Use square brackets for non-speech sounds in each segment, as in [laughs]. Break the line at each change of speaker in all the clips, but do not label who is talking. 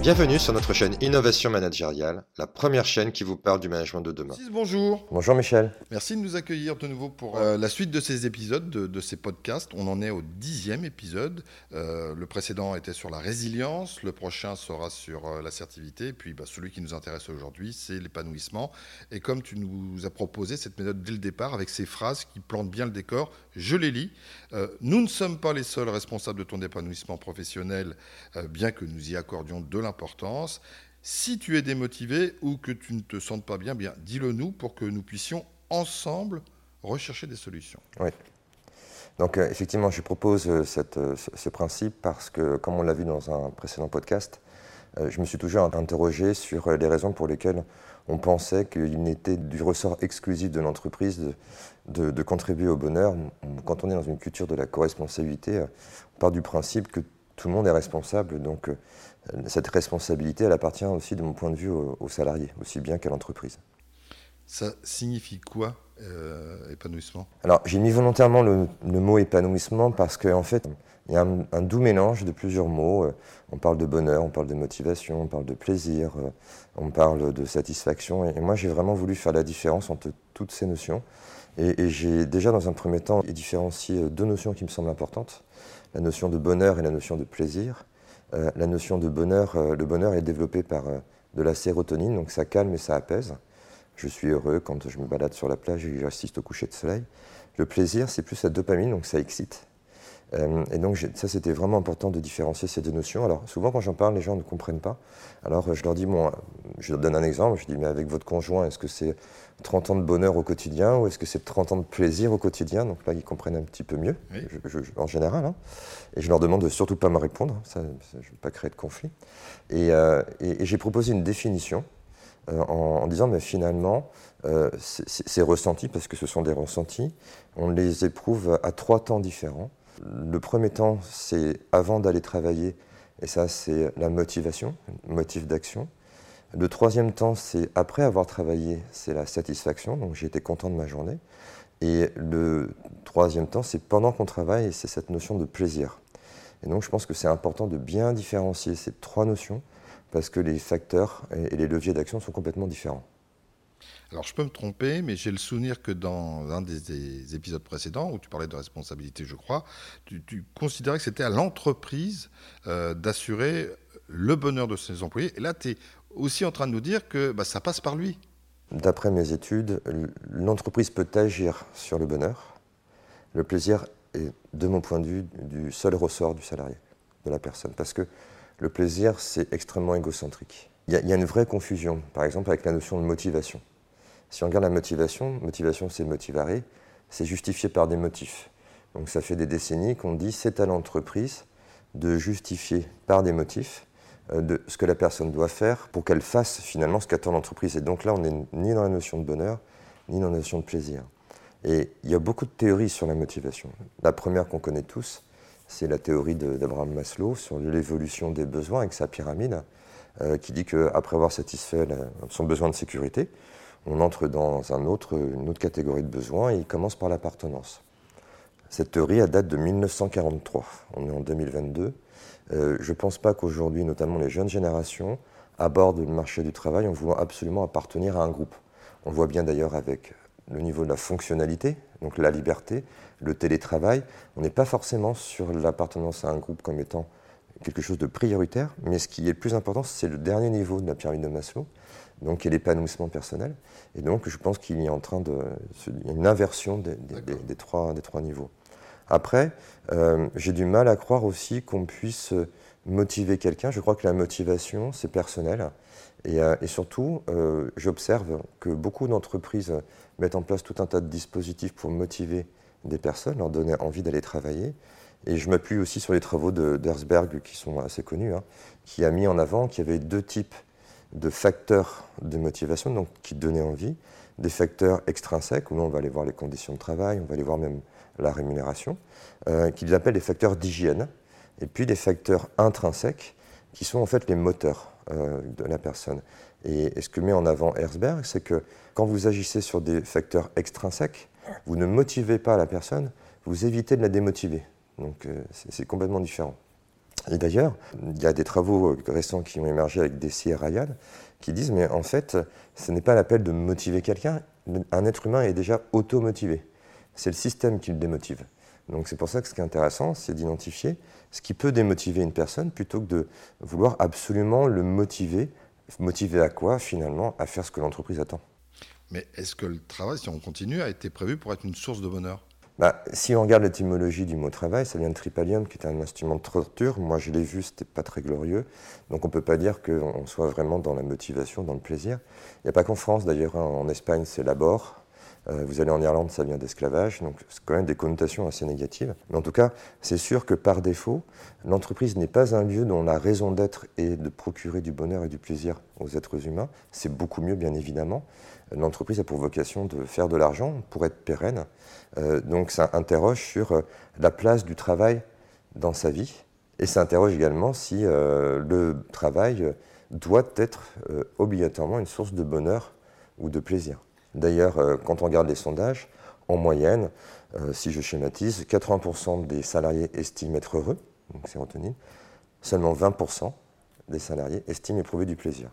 Bienvenue sur notre chaîne Innovation Managériale, la première chaîne qui vous parle du management de demain.
Bonjour.
Bonjour Michel.
Merci de nous accueillir de nouveau pour euh, la suite de ces épisodes, de, ces podcasts. On en est au dixième épisode. Euh, le précédent était sur la résilience, le prochain sera sur euh, l'assertivité, et puis bah, celui qui nous intéresse aujourd'hui, c'est l'épanouissement. Et comme tu nous as proposé cette méthode dès le départ, avec ces phrases qui plantent bien le décor, je les lis. nous ne sommes pas les seuls responsables de ton épanouissement professionnel, bien que nous y accordions de Si tu es démotivé ou que tu ne te sens pas bien, bien dis-le nous pour que nous puissions ensemble rechercher des solutions.
Oui. Donc euh, effectivement, je propose euh, euh, ce, principe parce que, comme on l'a vu dans un précédent podcast, je me suis toujours interrogé sur les raisons pour lesquelles on pensait qu'il n'était du ressort exclusif de l'entreprise de, de, contribuer au bonheur. Quand on est dans une culture de la co-responsabilité, on part du principe que tout le monde est responsable. Donc cette responsabilité, elle appartient aussi, de mon point de vue, aux, salariés, aussi bien qu'à l'entreprise.
Ça signifie quoi, euh, épanouissement?
Alors, j'ai mis volontairement le, mot épanouissement parce qu'en en fait, il y a un, doux mélange de plusieurs mots. Euh, on parle de bonheur, on parle de motivation, on parle de plaisir, euh, on parle de satisfaction. Et, moi, j'ai vraiment voulu faire la différence entre toutes ces notions. Et, et j'ai déjà, dans un premier temps, différencié deux notions qui me semblent importantes la notion de bonheur et la notion de plaisir. Euh, la notion de bonheur, euh, le bonheur est développé par euh, de la sérotonine, donc ça calme et ça apaise. Je suis heureux quand je me balade sur la plage et j'assiste au coucher de soleil. Le plaisir, c'est plus la dopamine, donc ça excite. Euh, et donc ça, c'était vraiment important de différencier ces deux notions. Alors souvent, quand j'en parle, les gens ne comprennent pas. Alors je leur dis, bon, je leur donne un exemple, je dis, mais avec votre conjoint, est-ce que c'est 30 ans de bonheur au quotidien ou est-ce que c'est 30 ans de plaisir au quotidien? Donc là, ils comprennent un petit peu mieux, en général. Hein. Et je leur demande de surtout pas me répondre, ça, je ne veux pas créer de conflit. Et, euh, j'ai proposé une définition euh, en, disant, mais finalement, ces ressentis, parce que ce sont des ressentis, on les éprouve à trois temps différents. Le premier temps, c'est avant d'aller travailler, et ça, c'est la motivation, motif d'action. Le troisième temps, c'est après avoir travaillé, c'est la satisfaction, donc j'ai été content de ma journée. Et le troisième temps, c'est pendant qu'on travaille, et c'est cette notion de plaisir. Et donc je pense que c'est important de bien différencier ces trois notions, parce que les facteurs et les leviers d'action sont complètement différents.
Alors je peux me tromper, mais j'ai le souvenir que dans un des, épisodes précédents, où tu parlais de responsabilité, je crois, tu, considérais que c'était à l'entreprise euh, d'assurer le bonheur de ses employés. Et là, tu es aussi en train de nous dire que bah, ça passe par lui.
D'après mes études, l'entreprise peut agir sur le bonheur. Le plaisir est, de mon point de vue, du seul ressort du salarié, de la personne. Parce que le plaisir, c'est extrêmement égocentrique. Il y, a une vraie confusion, par exemple, avec la notion de motivation. Si on regarde la motivation, motivation c'est motivare, c'est justifié par des motifs. Donc ça fait des décennies qu'on dit c'est à l'entreprise de justifier par des motifs euh, ce que la personne doit faire pour qu'elle fasse finalement ce qu'attend l'entreprise. Et donc là, on n'est ni dans la notion de bonheur, ni dans la notion de plaisir. Et il y a beaucoup de théories sur la motivation. La première qu'on connaît tous, c'est la théorie d'Abraham Maslow sur l'évolution des besoins avec sa pyramide, euh, qui dit qu'après avoir satisfait son besoin de sécurité, on entre dans une autre catégorie de besoins et il commence par l'appartenance. Cette théorie, date de 1943. On est en 2022. Euh, je ne pense pas qu'aujourd'hui, notamment les jeunes générations, abordent le marché du travail en voulant absolument appartenir à un groupe. On voit bien d'ailleurs avec le niveau de la fonctionnalité, donc la liberté, le télétravail. On n'est pas forcément sur l'appartenance à un groupe comme étant quelque chose de prioritaire, mais ce qui est le plus important, c'est le dernier niveau de la pyramide de Maslow, donc il l'épanouissement personnel. Et donc je pense qu'il y a en train de, une inversion des, trois, des trois niveaux. Après, euh, j'ai du mal à croire aussi qu'on puisse motiver quelqu'un. Je crois que la motivation, c'est personnel. Et, euh, surtout, euh, j'observe que beaucoup d'entreprises mettent en place tout un tas de dispositifs pour motiver des personnes, leur donner envie d'aller travailler. Et je m'appuie aussi sur les travaux d'Herzberg, qui sont assez connus, hein, qui a mis en avant qu'il y avait deux types de facteurs de motivation, donc qui donnaient envie, des facteurs extrinsèques, où on va aller voir les conditions de travail, on va aller voir même la rémunération, euh, qu'ils appellent les facteurs d'hygiène, et puis des facteurs intrinsèques, qui sont en fait les moteurs euh, de la personne. Et, ce que met en avant Herzberg, c'est que quand vous agissez sur des facteurs extrinsèques, vous ne motivez pas la personne, vous évitez de la démotiver. Donc euh, c'est complètement différent. Et d'ailleurs, il y a des travaux récents qui ont émergé avec Desi et Ryan qui disent, mais en fait, ce n'est pas l'appel de motiver quelqu'un, un être humain est déjà auto-motivé. C'est le système qui le démotive. Donc c'est pour ça que ce qui est intéressant, c'est d'identifier ce qui peut démotiver une personne plutôt que de vouloir absolument le motiver. Motiver à quoi finalement À faire ce que l'entreprise attend?
Mais est-ce que le travail, si on continue, a été prévu pour être une source de bonheur?
Bah, si on regarde l'étymologie du mot travail, ça vient de tripalium, qui est un instrument de torture. Moi, je l'ai vu, c'était pas très glorieux. Donc, on peut pas dire qu'on soit vraiment dans la motivation, dans le plaisir. Il n'y a pas qu'en France, d'ailleurs. Hein. En Espagne, c'est labor. Euh, vous allez en Irlande, ça vient d'esclavage. Donc, c'est quand même des connotations assez négatives. Mais en tout cas, c'est sûr que par défaut, l'entreprise n'est pas un lieu dont la raison d'être est de procurer du bonheur et du plaisir aux êtres humains. C'est beaucoup mieux, bien évidemment. L'entreprise a pour vocation de faire de l'argent pour être pérenne. Euh, donc ça interroge sur euh, la place du travail dans sa vie et ça interroge également si euh, le travail doit être obligatoirement une source de bonheur ou de plaisir. D'ailleurs, quand on regarde les sondages, en moyenne, si je schématise, 80% des salariés estiment être heureux, donc sérotonine, seulement 20% des salariés estiment éprouver du plaisir.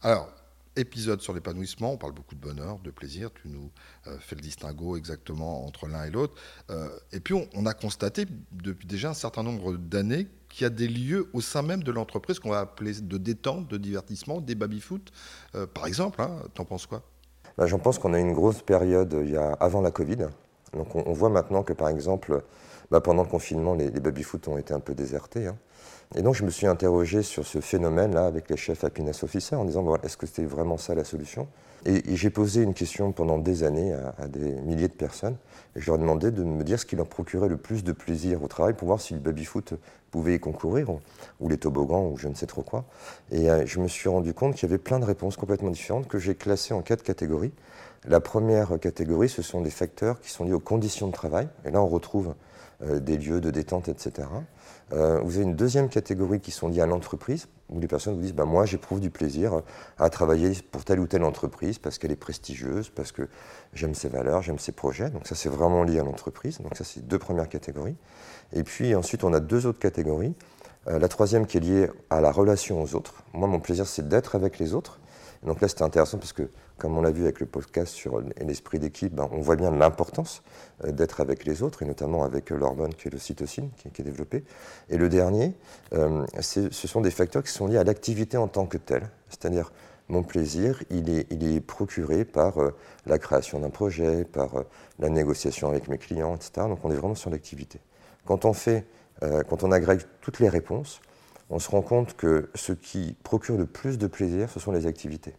Alors, épisode sur l'épanouissement, on parle beaucoup de bonheur, de plaisir, tu nous euh, fais le distinguo exactement entre l'un et l'autre. Euh, et puis on, a constaté depuis déjà un certain nombre d'années qu'il y a des lieux au sein même de l'entreprise qu'on va appeler de détente, de divertissement, des baby-foot, euh, par exemple. Hein, T'en penses quoi?
Bah, J'en pense qu'on a une grosse période il y a, avant la Covid. Donc on, voit maintenant que par exemple, bah, pendant le confinement, les, baby-foot ont été un peu désertés. Hein. Et donc je me suis interrogé sur ce phénomène-là avec les chefs happiness officers en disant est-ce que c'était vraiment ça la solution? Et, j'ai posé une question pendant des années à, des milliers de personnes et je leur demandais de me dire ce qui leur procurait le plus de plaisir au travail pour voir si le baby-foot pouvait y concourir ou, les toboggans ou je ne sais trop quoi. Et euh, je me suis rendu compte qu'il y avait plein de réponses complètement différentes que j'ai classées en quatre catégories. La première catégorie, ce sont des facteurs qui sont liés aux conditions de travail. Et là, on retrouve euh, des lieux de détente, etc. Euh, vous avez une deuxième catégorie qui sont liées à l'entreprise, où les personnes vous disent bah, Moi, j'éprouve du plaisir à travailler pour telle ou telle entreprise parce qu'elle est prestigieuse, parce que j'aime ses valeurs, j'aime ses projets. Donc, ça, c'est vraiment lié à l'entreprise. Donc, ça, c'est deux premières catégories. Et puis, ensuite, on a deux autres catégories. Euh, la troisième qui est liée à la relation aux autres. Moi, mon plaisir, c'est d'être avec les autres. Donc là, c'était intéressant parce que comme on l'a vu avec le podcast sur l'esprit d'équipe, ben, on voit bien l'importance euh, d'être avec les autres, et notamment avec euh, l'hormone qui est l'ocytocine, qui, qui, est développée. Et le dernier, euh, ce sont des facteurs qui sont liés à l'activité en tant que telle. C'est-à-dire, mon plaisir, il est, il est procuré par la création d'un projet, par la négociation avec mes clients, etc. Donc on est vraiment sur l'activité. Quand on fait, quand on agrège toutes les réponses, on se rend compte que ce qui procure le plus de plaisir, ce sont les activités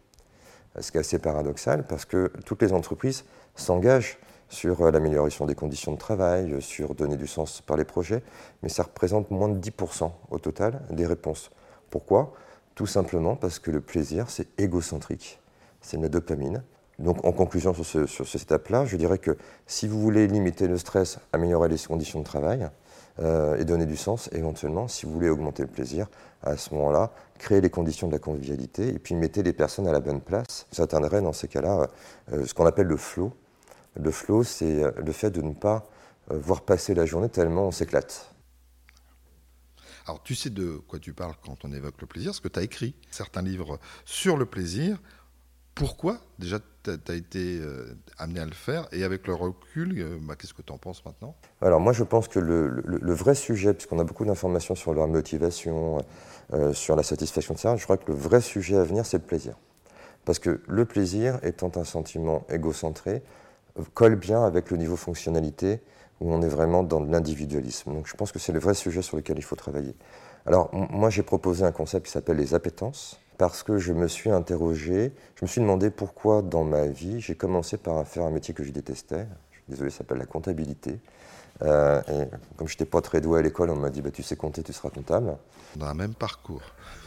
ce qui est assez paradoxal parce que toutes les entreprises s'engagent sur l'amélioration des conditions de travail, sur donner du sens par les projets, mais ça représente moins de 10% au total des réponses. Pourquoi? Tout simplement parce que le plaisir, c'est égocentrique, c'est la dopamine. Donc en conclusion sur, ce, sur cette étape-là, je dirais que si vous voulez limiter le stress, améliorer les conditions de travail, et donner du sens éventuellement, si vous voulez augmenter le plaisir, à ce moment-là, créer les conditions de la convivialité et puis mettez les personnes à la bonne place. Ça atteindrait dans ces cas-là euh, ce qu'on appelle le flow. Le flow, c'est euh, le fait de ne pas voir passer la journée tellement on s'éclate.
Alors tu sais de quoi tu parles quand on évoque le plaisir, parce que tu as écrit certains livres sur le plaisir. Pourquoi déjà tu as été euh, amené à le faire Et avec le recul, euh, bah, qu'est-ce que tu en penses maintenant?
Alors moi je pense que le, vrai sujet, puisqu'on a beaucoup d'informations sur la motivation, euh, sur la satisfaction de ça, je crois que le vrai sujet à venir c'est le plaisir. Parce que le plaisir étant un sentiment égocentré, colle bien avec le niveau fonctionnalité où on est vraiment dans l'individualisme. Donc je pense que c'est le vrai sujet sur lequel il faut travailler. Alors moi j'ai proposé un concept qui s'appelle les appétences parce que je me suis interrogé, je me suis demandé pourquoi dans ma vie j'ai commencé par faire un métier que je détestais. Je suis désolé, ça s'appelle la comptabilité. Euh, et comme je n'étais pas très doué à l'école, on m'a dit bah, tu sais compter, tu seras comptable.
On a un même parcours.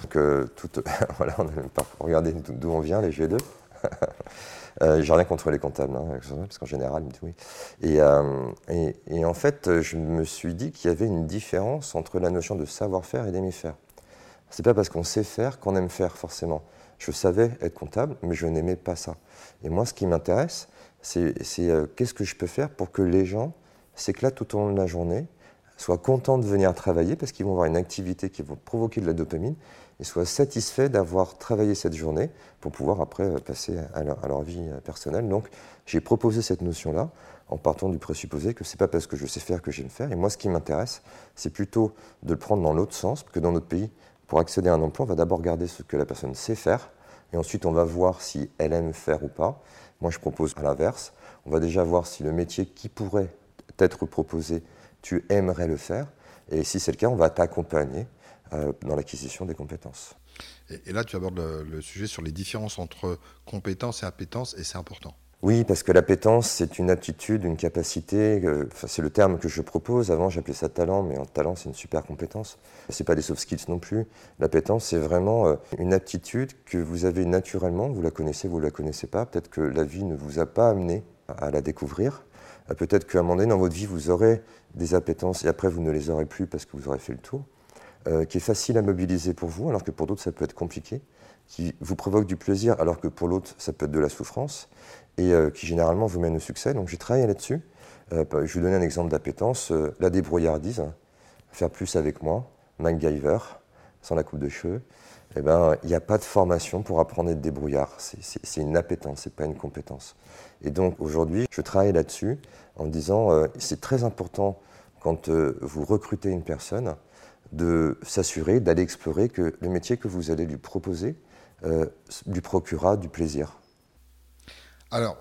Que tout, [laughs] voilà, on a le même parcours. Regardez d'où on vient, les G2. [laughs] euh, J'ai rien contre les comptables, hein, parce qu'en général, ils oui. Et, euh, et, et, en fait, je me suis dit qu'il y avait une différence entre la notion de savoir-faire et d'aimer faire. C'est pas parce qu'on sait faire qu'on aime faire forcément. Je savais être comptable, mais je n'aimais pas ça. Et moi, ce qui m'intéresse, c'est euh, qu'est-ce que je peux faire pour que les gens s'éclatent tout au long de la journée, soient contents de venir travailler parce qu'ils vont avoir une activité qui va provoquer de la dopamine et soient satisfaits d'avoir travaillé cette journée pour pouvoir après euh, passer à leur, vie euh, personnelle. Donc j'ai proposé cette notion-là en partant du présupposé que ce n'est pas parce que je sais faire que j'aime faire. Et moi, ce qui m'intéresse, c'est plutôt de le prendre dans l'autre sens, que dans notre pays, pour accéder à un emploi, on va d'abord regarder ce que la personne sait faire, et ensuite on va voir si elle aime faire ou pas. Moi, je propose à l'inverse. On va déjà voir si le métier qui pourrait être proposé tu aimerais le faire. Et si c'est le cas, on va t'accompagner euh, dans l'acquisition des compétences.
Et, là, tu abordes le, sujet sur les différences entre compétences et appétence, et c'est important.
Oui, parce que l'appétence, c'est une aptitude, une capacité, euh, c'est le terme que je propose. Avant, j'appelais ça talent, mais en talent, c'est une super compétence. Ce n'est pas des soft skills non plus. L'appétence, c'est vraiment euh, une aptitude que vous avez naturellement, vous la connaissez, vous ne la connaissez pas. Peut-être que la vie ne vous a pas amené à la découvrir. Peut-être qu'à un moment donné, dans votre vie, vous aurez des appétences et après vous ne les aurez plus parce que vous aurez fait le tour, euh, qui est facile à mobiliser pour vous alors que pour d'autres ça peut être compliqué, qui vous provoque du plaisir alors que pour l'autre ça peut être de la souffrance et euh, qui généralement vous mène au succès. Donc j'ai travaillé là-dessus. Euh, je vais vous donner un exemple d'appétence, la débrouillardise, faire plus avec moi, MacGyver, sans la coupe de cheveux. Eh ben, il n'y a pas de formation pour apprendre à être débrouillard. C'est une appétence, c'est pas une compétence. Et donc aujourd'hui, je travaille là-dessus en disant euh, c'est très important quand euh, vous recrutez une personne de s'assurer d'aller explorer que le métier que vous allez lui proposer euh, lui procurera du plaisir.
Alors,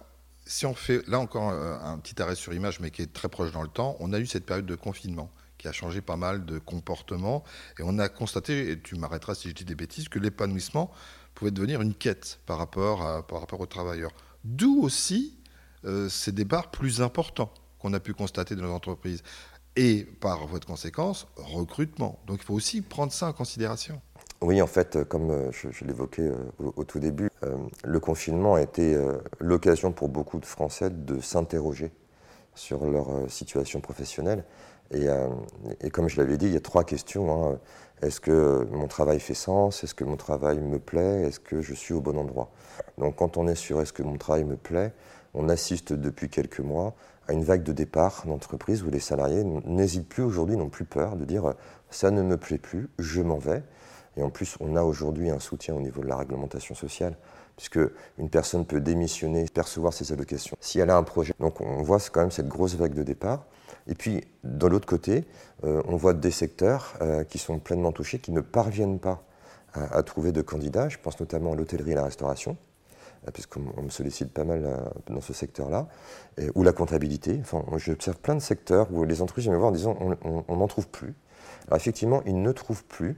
si on fait là encore un petit arrêt sur image, mais qui est très proche dans le temps, on a eu cette période de confinement qui a changé pas mal de comportements. Et on a constaté, et tu m'arrêteras si je dis des bêtises, que l'épanouissement pouvait devenir une quête par rapport, par rapport aux travailleurs. D'où aussi euh, ces départs plus importants qu'on a pu constater dans nos entreprises. Et par votre conséquence, recrutement. Donc il faut aussi prendre ça en considération.
Oui, en fait, euh, comme euh, je, l'évoquais au, tout début, le confinement a été l'occasion pour beaucoup de Français de s'interroger sur leur situation professionnelle. Et, et, comme je l'avais dit, il y a trois questions. Hein. Est-ce que mon travail fait sens? Est-ce que mon travail me plaît? Est-ce que je suis au bon endroit? Donc quand on est sur est-ce que mon travail me plaît, on assiste depuis quelques mois à une vague de départ d'entreprises où les salariés n'hésitent plus aujourd'hui, n'ont plus peur de dire ça ne me plaît plus, je m'en vais. Et en plus, on a aujourd'hui un soutien au niveau de la réglementation sociale, puisque une personne peut démissionner, percevoir ses allocations si elle a un projet. Donc on voit quand même cette grosse vague de départ. Et puis, de l'autre côté, euh, on voit des secteurs euh, qui sont pleinement touchés, qui ne parviennent pas à trouver de candidats. Je pense notamment à l'hôtellerie et la restauration. Euh, puisqu'on me sollicite pas mal dans ce secteur-là, ou la comptabilité. Enfin, j'observe plein de secteurs où les entreprises viennent me voir en disant on n'en trouve plus. Alors effectivement, ils ne trouvent plus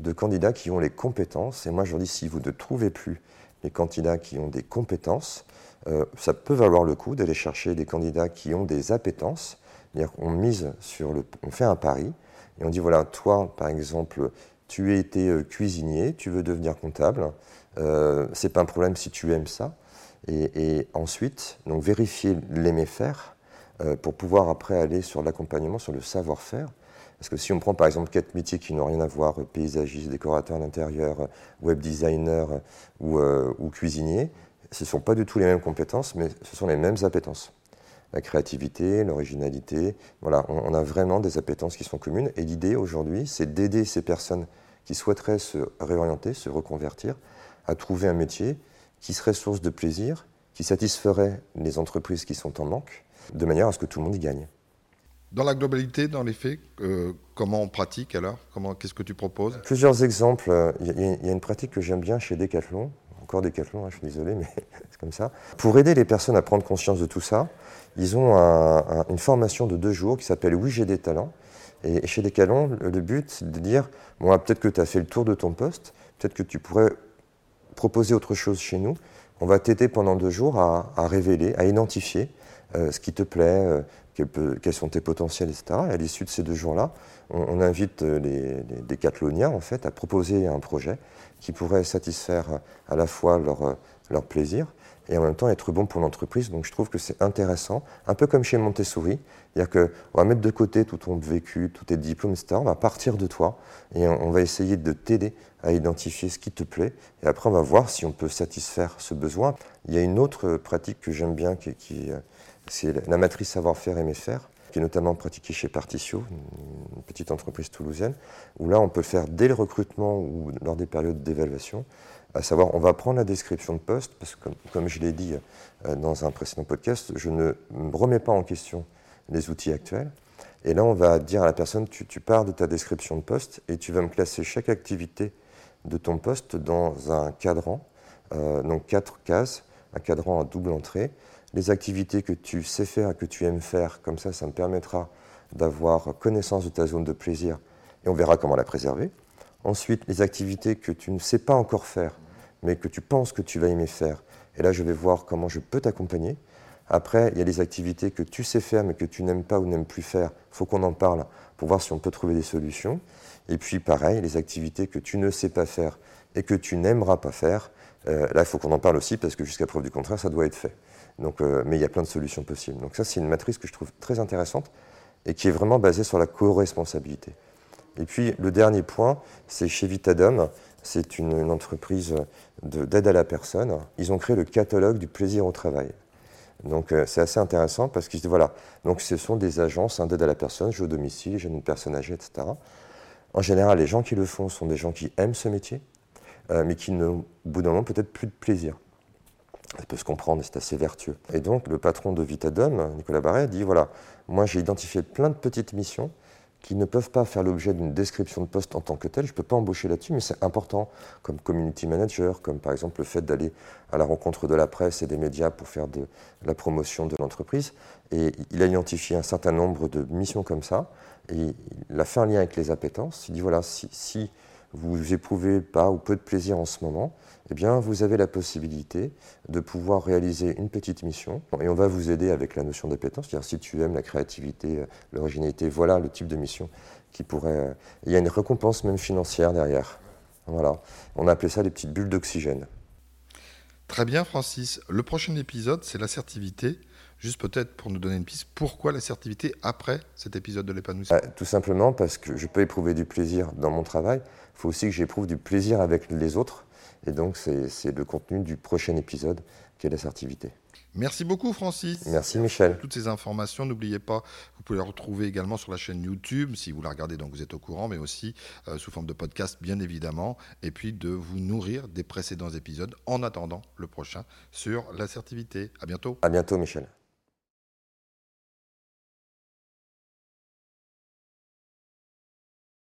de candidats qui ont les compétences. Et moi, je leur dis si vous ne trouvez plus les candidats qui ont des compétences, euh, ça peut valoir le coup d'aller chercher des candidats qui ont des appétences. C'est-à-dire qu'on mise sur le, on fait un pari et on dit voilà, toi, par exemple, tu as été cuisinier, tu veux devenir comptable. Euh, c'est pas un problème si tu aimes ça. Et, ensuite, donc vérifier l'aimer faire euh, pour pouvoir après aller sur l'accompagnement, sur le savoir-faire. Parce que si on prend par exemple quatre métiers qui n'ont rien à voir, euh, paysagiste, décorateur d'intérieur, web designer ou, ou cuisinier, ce ne sont pas du tout les mêmes compétences, mais ce sont les mêmes appétences la créativité, l'originalité. Voilà, on, a vraiment des appétences qui sont communes. Et l'idée aujourd'hui, c'est d'aider ces personnes qui souhaiteraient se réorienter, se reconvertir, à trouver un métier qui serait source de plaisir, qui satisferait les entreprises qui sont en manque, de manière à ce que tout le monde y gagne.
Dans la globalité, dans les faits, euh, comment on pratique alors? Qu'est-ce que tu proposes?
Plusieurs exemples. Il y, a une pratique que j'aime bien chez Decathlon, encore Decathlon, hein, je suis désolé, mais [laughs] c'est comme ça. Pour aider les personnes à prendre conscience de tout ça, ils ont une formation de deux jours qui s'appelle Oui, j'ai des talents. Et chez Decathlon, le but, c'est de dire bon, peut-être que tu as fait le tour de ton poste, peut-être que tu pourrais proposer autre chose chez nous. On va t'aider pendant deux jours à, révéler, à identifier euh, ce qui te plaît, euh, quels sont tes potentiels, etc. Et à l'issue de ces deux jours-là, on, invite euh, les, les, en fait à proposer un projet qui pourrait satisfaire à la fois leur, leur plaisir et en même temps être bon pour l'entreprise. Donc je trouve que c'est intéressant, un peu comme chez Montessori, c'est-à-dire qu'on va mettre de côté tout ton vécu, tous tes diplômes, etc. On va partir de toi et on, va essayer de t'aider à identifier ce qui te plaît. Et après, on va voir si on peut satisfaire ce besoin. Il y a une autre pratique que j'aime bien, qui, qui c'est la matrice savoir-faire, aimer faire. qui est notamment pratiqué chez Particio, une petite entreprise toulousaine, où là on peut faire dès le recrutement ou lors des périodes d'évaluation, à savoir on va prendre la description de poste, parce que comme, je l'ai dit euh, dans un précédent podcast, je ne remets pas en question les outils actuels. Et là on va dire à la personne, tu, tu pars de ta description de poste et tu vas me classer chaque activité de ton poste dans un cadran, euh, donc quatre cases, un cadran à double entrée, les activités que tu sais faire que tu aimes faire, comme ça, ça me permettra d'avoir connaissance de ta zone de plaisir et on verra comment la préserver. Ensuite, les activités que tu ne sais pas encore faire, mais que tu penses que tu vas aimer faire. Et là, je vais voir comment je peux t'accompagner. Après, il y a les activités que tu sais faire, mais que tu n'aimes pas ou n'aimes plus faire. Il faut qu'on en parle pour voir si on peut trouver des solutions. Et puis, pareil, les activités que tu ne sais pas faire et que tu n'aimeras pas faire. Euh, là, il faut qu'on en parle aussi parce que jusqu'à preuve du contraire, ça doit être fait. Donc, euh, mais il y a plein de solutions possibles. Donc ça, c'est une matrice que je trouve très intéressante et qui est vraiment basée sur la co-responsabilité. Et puis le dernier point, c'est chez Vitadom. C'est une, entreprise d'aide à la personne. Ils ont créé le catalogue du plaisir au travail. Donc euh, c'est assez intéressant parce que voilà, donc ce sont des agences hein, d'aide à la personne, je au domicile, j'ai une personne âgée, etc. En général, les gens qui le font sont des gens qui aiment ce métier, euh, mais qui n'ont au bout d'un moment peut-être plus de plaisir. Ça peut se comprendre, c'est assez vertueux. Et donc, le patron de Vitadom, Nicolas Barret, dit voilà, moi j'ai identifié plein de petites missions qui ne peuvent pas faire l'objet d'une description de poste en tant que telle. Je ne peux pas embaucher là-dessus, mais c'est important, comme community manager, comme par exemple le fait d'aller à la rencontre de la presse et des médias pour faire de la promotion de l'entreprise. Et il a identifié un certain nombre de missions comme ça, et il a fait un lien avec les appétences. Il dit voilà, si, si vous éprouvez pas ou peu de plaisir en ce moment, eh bien, vous avez la possibilité de pouvoir réaliser une petite mission et on va vous aider avec la notion d'appétence. C'est-à-dire, si tu aimes la créativité, euh, l'originalité, voilà le type de mission qui pourrait. Euh, il y a une récompense même financière derrière. Voilà. On a appelé ça les petites bulles d'oxygène.
Très bien, Francis. Le prochain épisode, c'est l'assertivité. Juste peut-être pour nous donner une piste, pourquoi l'assertivité après cet épisode de l'épanouissement
bah, Tout simplement parce que je peux éprouver du plaisir dans mon travail. Il faut aussi que j'éprouve du plaisir avec les autres. Et donc, c'est le contenu du prochain épisode qui est l'assertivité.
Merci beaucoup, Francis.
Merci, Michel.
Toutes ces informations, n'oubliez pas, vous pouvez les retrouver également sur la chaîne YouTube, si vous la regardez, donc vous êtes au courant, mais aussi euh, sous forme de podcast, bien évidemment, et puis de vous nourrir des précédents épisodes en attendant le prochain sur l'assertivité. À bientôt.
À bientôt, Michel.